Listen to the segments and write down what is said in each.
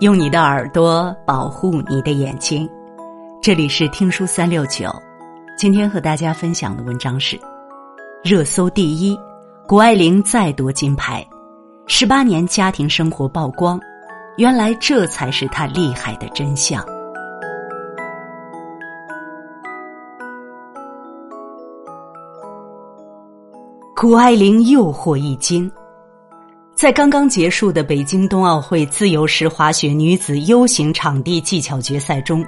用你的耳朵保护你的眼睛，这里是听书三六九。今天和大家分享的文章是：热搜第一，谷爱凌再夺金牌，十八年家庭生活曝光，原来这才是她厉害的真相。谷爱凌诱惑一金。在刚刚结束的北京冬奥会自由式滑雪女子 U 型场地技巧决赛中，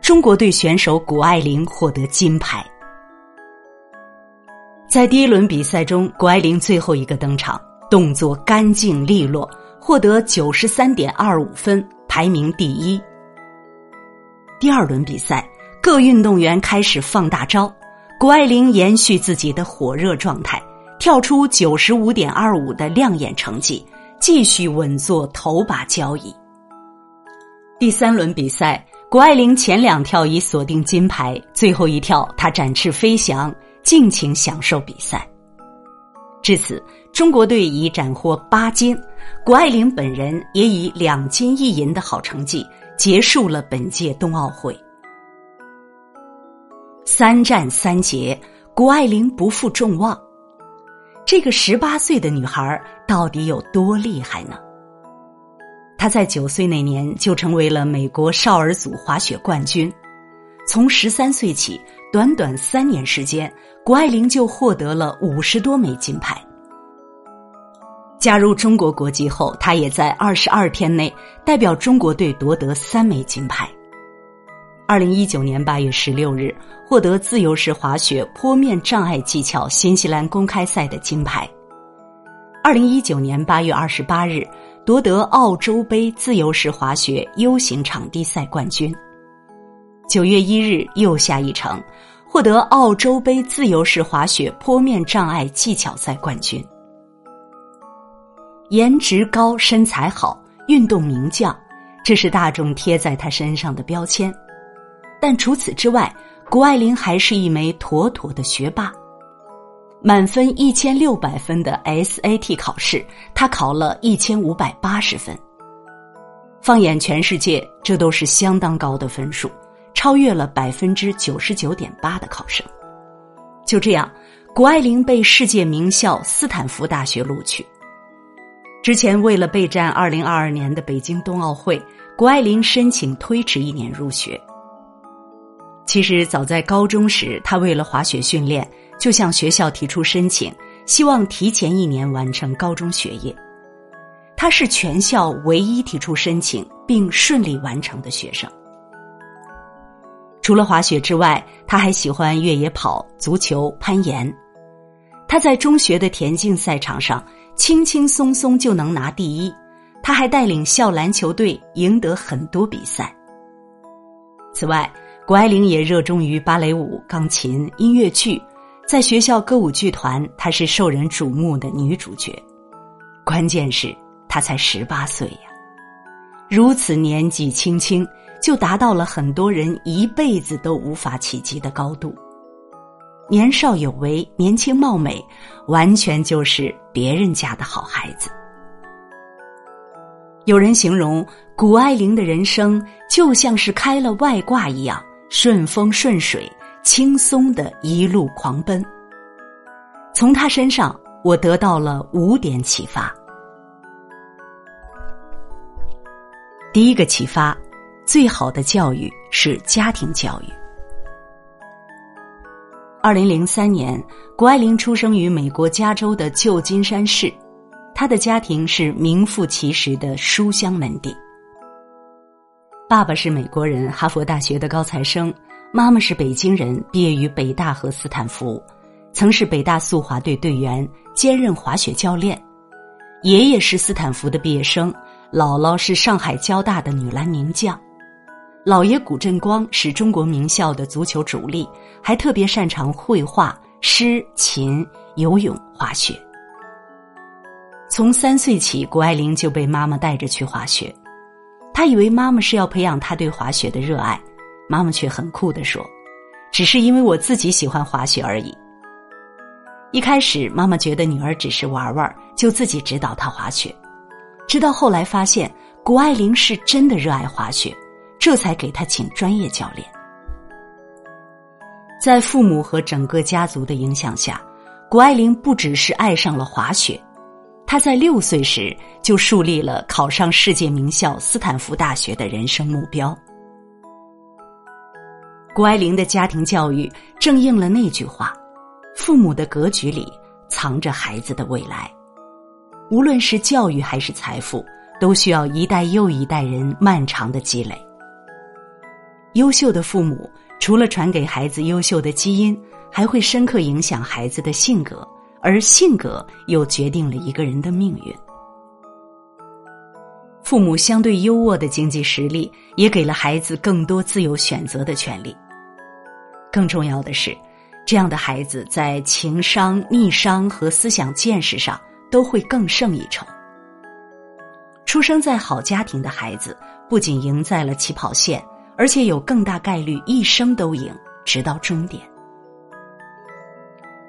中国队选手谷爱凌获得金牌。在第一轮比赛中，谷爱凌最后一个登场，动作干净利落，获得九十三点二五分，排名第一。第二轮比赛，各运动员开始放大招，谷爱凌延续自己的火热状态。跳出九十五点二五的亮眼成绩，继续稳坐头把交椅。第三轮比赛，谷爱凌前两跳已锁定金牌，最后一跳她展翅飞翔，尽情享受比赛。至此，中国队已斩获八金，谷爱凌本人也以两金一银的好成绩结束了本届冬奥会。三战三捷，谷爱凌不负众望。这个十八岁的女孩到底有多厉害呢？她在九岁那年就成为了美国少儿组滑雪冠军，从十三岁起，短短三年时间，谷爱凌就获得了五十多枚金牌。加入中国国籍后，她也在二十二天内代表中国队夺得三枚金牌。二零一九年八月十六日，获得自由式滑雪坡面障碍技巧新西兰公开赛的金牌。二零一九年八月二十八日，夺得澳洲杯自由式滑雪 U 型场地赛冠军。九月一日又下一城，获得澳洲杯自由式滑雪坡面障碍技巧赛冠军。颜值高、身材好、运动名将，这是大众贴在他身上的标签。但除此之外，谷爱凌还是一枚妥妥的学霸。满分一千六百分的 SAT 考试，她考了一千五百八十分。放眼全世界，这都是相当高的分数，超越了百分之九十九点八的考生。就这样，谷爱凌被世界名校斯坦福大学录取。之前为了备战二零二二年的北京冬奥会，谷爱凌申请推迟一年入学。其实早在高中时，他为了滑雪训练，就向学校提出申请，希望提前一年完成高中学业。他是全校唯一提出申请并顺利完成的学生。除了滑雪之外，他还喜欢越野跑、足球、攀岩。他在中学的田径赛场上轻轻松松就能拿第一，他还带领校篮球队赢得很多比赛。此外，谷爱凌也热衷于芭蕾舞、钢琴、音乐剧，在学校歌舞剧团，她是受人瞩目的女主角。关键是她才十八岁呀，如此年纪轻轻就达到了很多人一辈子都无法企及的高度。年少有为、年轻貌美，完全就是别人家的好孩子。有人形容谷爱凌的人生就像是开了外挂一样。顺风顺水，轻松的一路狂奔。从他身上，我得到了五点启发。第一个启发，最好的教育是家庭教育。二零零三年，谷爱凌出生于美国加州的旧金山市，她的家庭是名副其实的书香门第。爸爸是美国人，哈佛大学的高材生；妈妈是北京人，毕业于北大和斯坦福，曾是北大速滑队队员，兼任滑雪教练。爷爷是斯坦福的毕业生，姥姥是上海交大的女篮名将，姥爷谷振光是中国名校的足球主力，还特别擅长绘画、诗、琴、游泳、滑雪。从三岁起，谷爱凌就被妈妈带着去滑雪。他以为妈妈是要培养他对滑雪的热爱，妈妈却很酷的说：“只是因为我自己喜欢滑雪而已。”一开始，妈妈觉得女儿只是玩玩，就自己指导她滑雪。直到后来发现，谷爱凌是真的热爱滑雪，这才给她请专业教练。在父母和整个家族的影响下，谷爱凌不只是爱上了滑雪，他在六岁时就树立了考上世界名校斯坦福大学的人生目标。谷爱凌的家庭教育正应了那句话：“父母的格局里藏着孩子的未来。”无论是教育还是财富，都需要一代又一代人漫长的积累。优秀的父母。除了传给孩子优秀的基因，还会深刻影响孩子的性格，而性格又决定了一个人的命运。父母相对优渥的经济实力，也给了孩子更多自由选择的权利。更重要的是，这样的孩子在情商、逆商和思想见识上都会更胜一筹。出生在好家庭的孩子，不仅赢在了起跑线。而且有更大概率一生都赢，直到终点。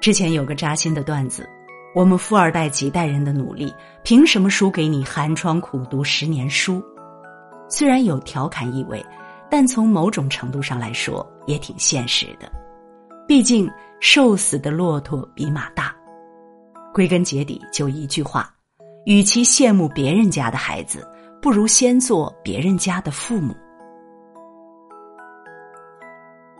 之前有个扎心的段子：我们富二代几代人的努力，凭什么输给你寒窗苦读十年书？虽然有调侃意味，但从某种程度上来说也挺现实的。毕竟瘦死的骆驼比马大。归根结底就一句话：与其羡慕别人家的孩子，不如先做别人家的父母。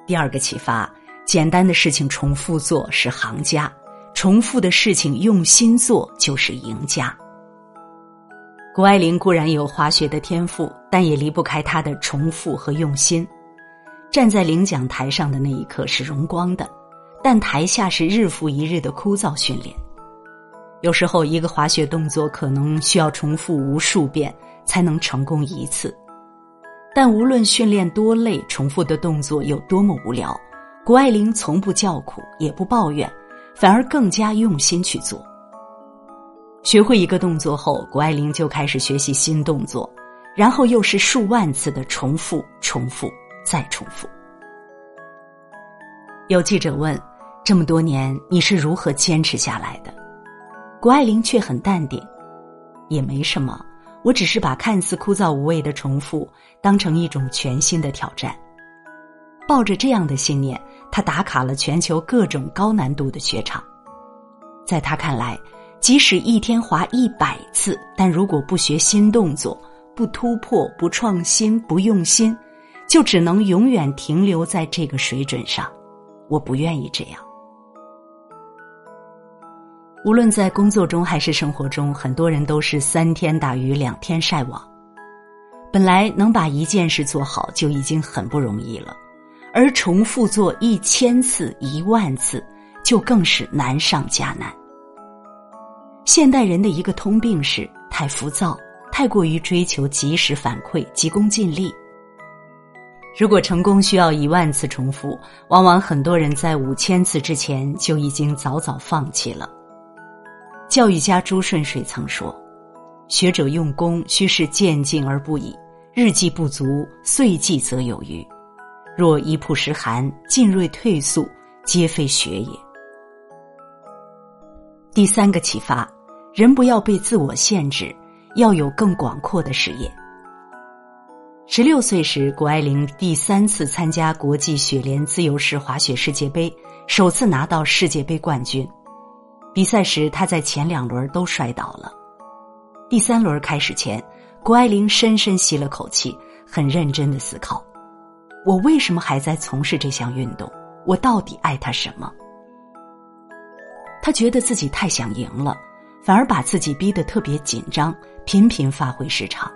第二个启发：简单的事情重复做是行家，重复的事情用心做就是赢家。谷爱凌固然有滑雪的天赋，但也离不开她的重复和用心。站在领奖台上的那一刻是荣光的，但台下是日复一日的枯燥训练。有时候，一个滑雪动作可能需要重复无数遍才能成功一次。但无论训练多累，重复的动作有多么无聊，谷爱凌从不叫苦，也不抱怨，反而更加用心去做。学会一个动作后，谷爱凌就开始学习新动作，然后又是数万次的重复、重复再重复。有记者问：“这么多年你是如何坚持下来的？”谷爱凌却很淡定：“也没什么。”我只是把看似枯燥无味的重复当成一种全新的挑战，抱着这样的信念，他打卡了全球各种高难度的雪场。在他看来，即使一天滑一百次，但如果不学新动作、不突破、不创新、不用心，就只能永远停留在这个水准上。我不愿意这样。无论在工作中还是生活中，很多人都是三天打鱼两天晒网。本来能把一件事做好就已经很不容易了，而重复做一千次、一万次，就更是难上加难。现代人的一个通病是太浮躁，太过于追求及时反馈、急功近利。如果成功需要一万次重复，往往很多人在五千次之前就已经早早放弃了。教育家朱顺水曾说：“学者用功，须是渐进而不已，日计不足，岁计则有余。若一曝十寒，进锐退速，皆非学也。”第三个启发：人不要被自我限制，要有更广阔的视野。十六岁时，谷爱凌第三次参加国际雪联自由式滑雪世界杯，首次拿到世界杯冠军。比赛时，他在前两轮都摔倒了。第三轮开始前，谷爱凌深深吸了口气，很认真的思考：我为什么还在从事这项运动？我到底爱他什么？他觉得自己太想赢了，反而把自己逼得特别紧张，频频发挥失常。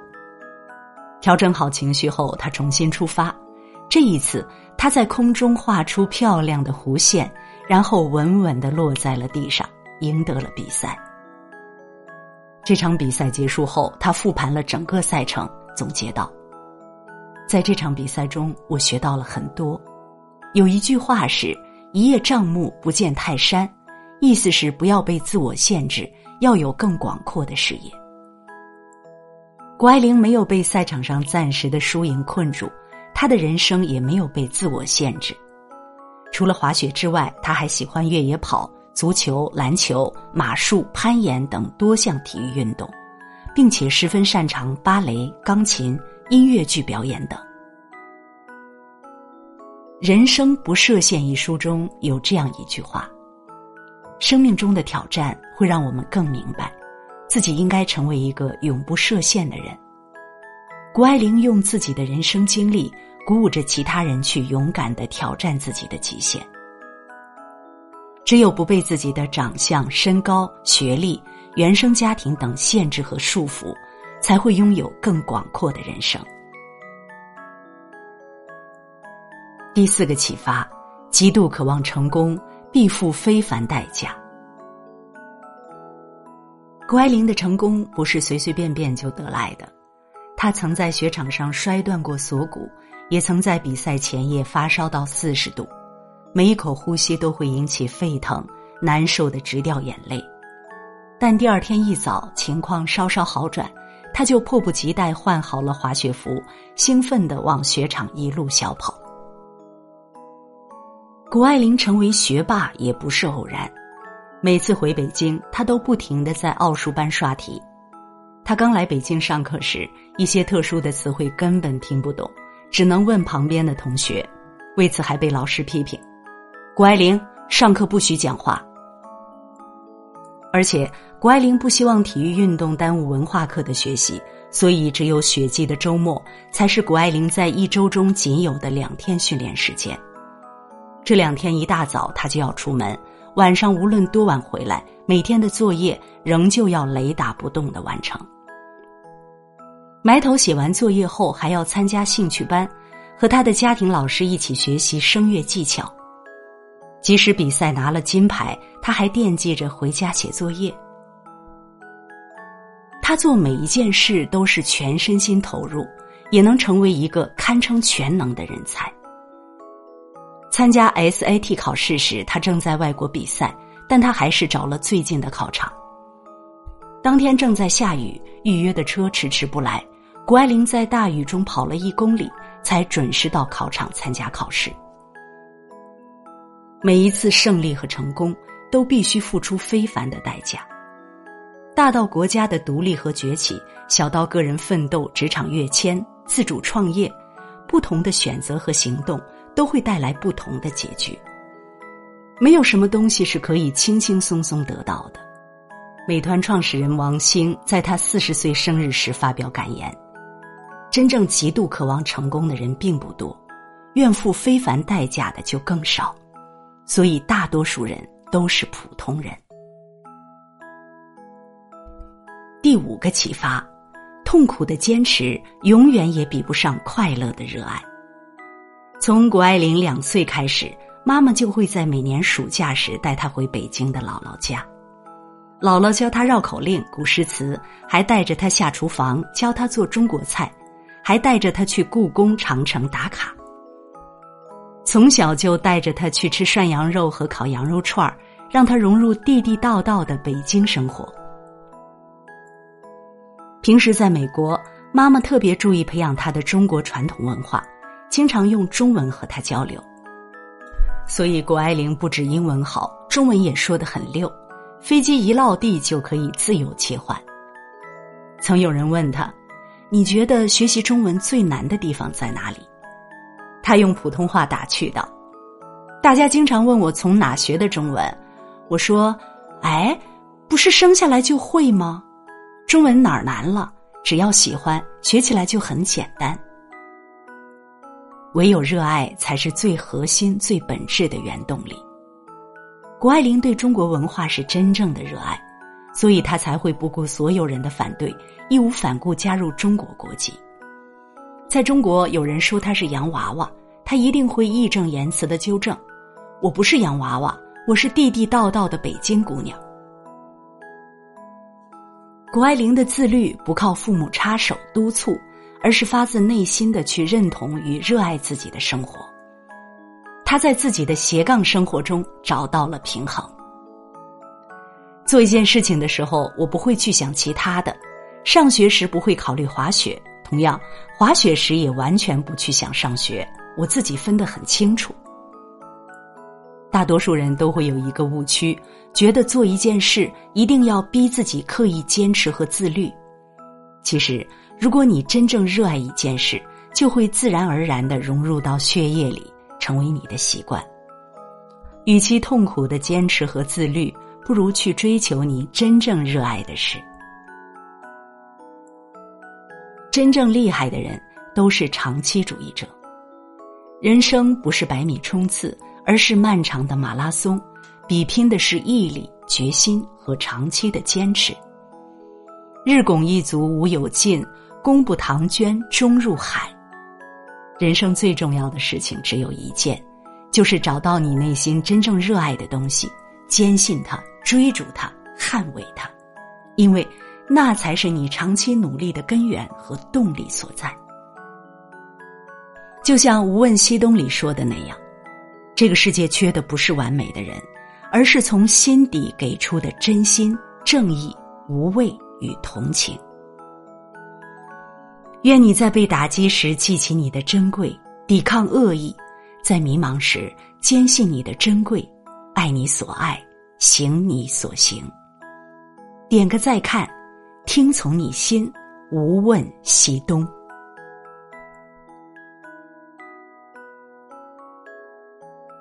调整好情绪后，他重新出发。这一次，他在空中画出漂亮的弧线，然后稳稳的落在了地上。赢得了比赛。这场比赛结束后，他复盘了整个赛程，总结道：“在这场比赛中，我学到了很多。有一句话是‘一叶障目，不见泰山’，意思是不要被自我限制，要有更广阔的视野。”谷爱凌没有被赛场上暂时的输赢困住，她的人生也没有被自我限制。除了滑雪之外，她还喜欢越野跑。足球、篮球、马术、攀岩等多项体育运动，并且十分擅长芭蕾、钢琴、音乐剧表演等。《人生不设限》一书中有这样一句话：“生命中的挑战会让我们更明白，自己应该成为一个永不设限的人。”谷爱凌用自己的人生经历鼓舞着其他人去勇敢的挑战自己的极限。只有不被自己的长相、身高、学历、原生家庭等限制和束缚，才会拥有更广阔的人生。第四个启发：极度渴望成功，必付非凡代价。谷爱凌的成功不是随随便便就得来的，她曾在雪场上摔断过锁骨，也曾在比赛前夜发烧到四十度。每一口呼吸都会引起沸腾，难受的直掉眼泪。但第二天一早，情况稍稍好转，他就迫不及待换好了滑雪服，兴奋的往雪场一路小跑。谷爱凌成为学霸也不是偶然，每次回北京，他都不停的在奥数班刷题。他刚来北京上课时，一些特殊的词汇根本听不懂，只能问旁边的同学，为此还被老师批评。谷爱凌上课不许讲话，而且谷爱凌不希望体育运动耽误文化课的学习，所以只有雪季的周末才是谷爱凌在一周中仅有的两天训练时间。这两天一大早她就要出门，晚上无论多晚回来，每天的作业仍旧要雷打不动的完成。埋头写完作业后，还要参加兴趣班，和他的家庭老师一起学习声乐技巧。即使比赛拿了金牌，他还惦记着回家写作业。他做每一件事都是全身心投入，也能成为一个堪称全能的人才。参加 SAT 考试时，他正在外国比赛，但他还是找了最近的考场。当天正在下雨，预约的车迟迟不来，谷爱凌在大雨中跑了一公里，才准时到考场参加考试。每一次胜利和成功都必须付出非凡的代价，大到国家的独立和崛起，小到个人奋斗、职场跃迁、自主创业，不同的选择和行动都会带来不同的结局。没有什么东西是可以轻轻松松得到的。美团创始人王兴在他四十岁生日时发表感言：“真正极度渴望成功的人并不多，愿付非凡代价的就更少。”所以，大多数人都是普通人。第五个启发：痛苦的坚持永远也比不上快乐的热爱。从谷爱凌两岁开始，妈妈就会在每年暑假时带她回北京的姥姥家，姥姥教她绕口令、古诗词，还带着她下厨房教她做中国菜，还带着她去故宫、长城打卡。从小就带着他去吃涮羊肉和烤羊肉串儿，让他融入地地道道的北京生活。平时在美国，妈妈特别注意培养他的中国传统文化，经常用中文和他交流。所以，谷爱凌不止英文好，中文也说得很溜，飞机一落地就可以自由切换。曾有人问他：“你觉得学习中文最难的地方在哪里？”他用普通话打趣道：“大家经常问我从哪学的中文，我说，哎，不是生下来就会吗？中文哪儿难了？只要喜欢，学起来就很简单。唯有热爱才是最核心、最本质的原动力。谷爱凌对中国文化是真正的热爱，所以她才会不顾所有人的反对，义无反顾加入中国国籍。”在中国，有人说她是洋娃娃，她一定会义正言辞的纠正：“我不是洋娃娃，我是地地道道的北京姑娘。”谷爱凌的自律不靠父母插手督促，而是发自内心的去认同与热爱自己的生活。她在自己的斜杠生活中找到了平衡。做一件事情的时候，我不会去想其他的；上学时不会考虑滑雪。同样，滑雪时也完全不去想上学，我自己分得很清楚。大多数人都会有一个误区，觉得做一件事一定要逼自己刻意坚持和自律，其实，如果你真正热爱一件事，就会自然而然的融入到血液里，成为你的习惯。与其痛苦的坚持和自律，不如去追求你真正热爱的事。真正厉害的人都是长期主义者。人生不是百米冲刺，而是漫长的马拉松，比拼的是毅力、决心和长期的坚持。日拱一卒无有尽，功不唐捐终入海。人生最重要的事情只有一件。就是找到你内心真正热爱的东西，坚信它，追逐它，捍卫它，因为那才是你长期努力的根源和动力所在。就像《无问西东》里说的那样，这个世界缺的不是完美的人，而是从心底给出的真心、正义、无畏与同情。愿你在被打击时记起你的珍贵，抵抗恶意。在迷茫时，坚信你的珍贵，爱你所爱，行你所行。点个再看，听从你心，无问西东。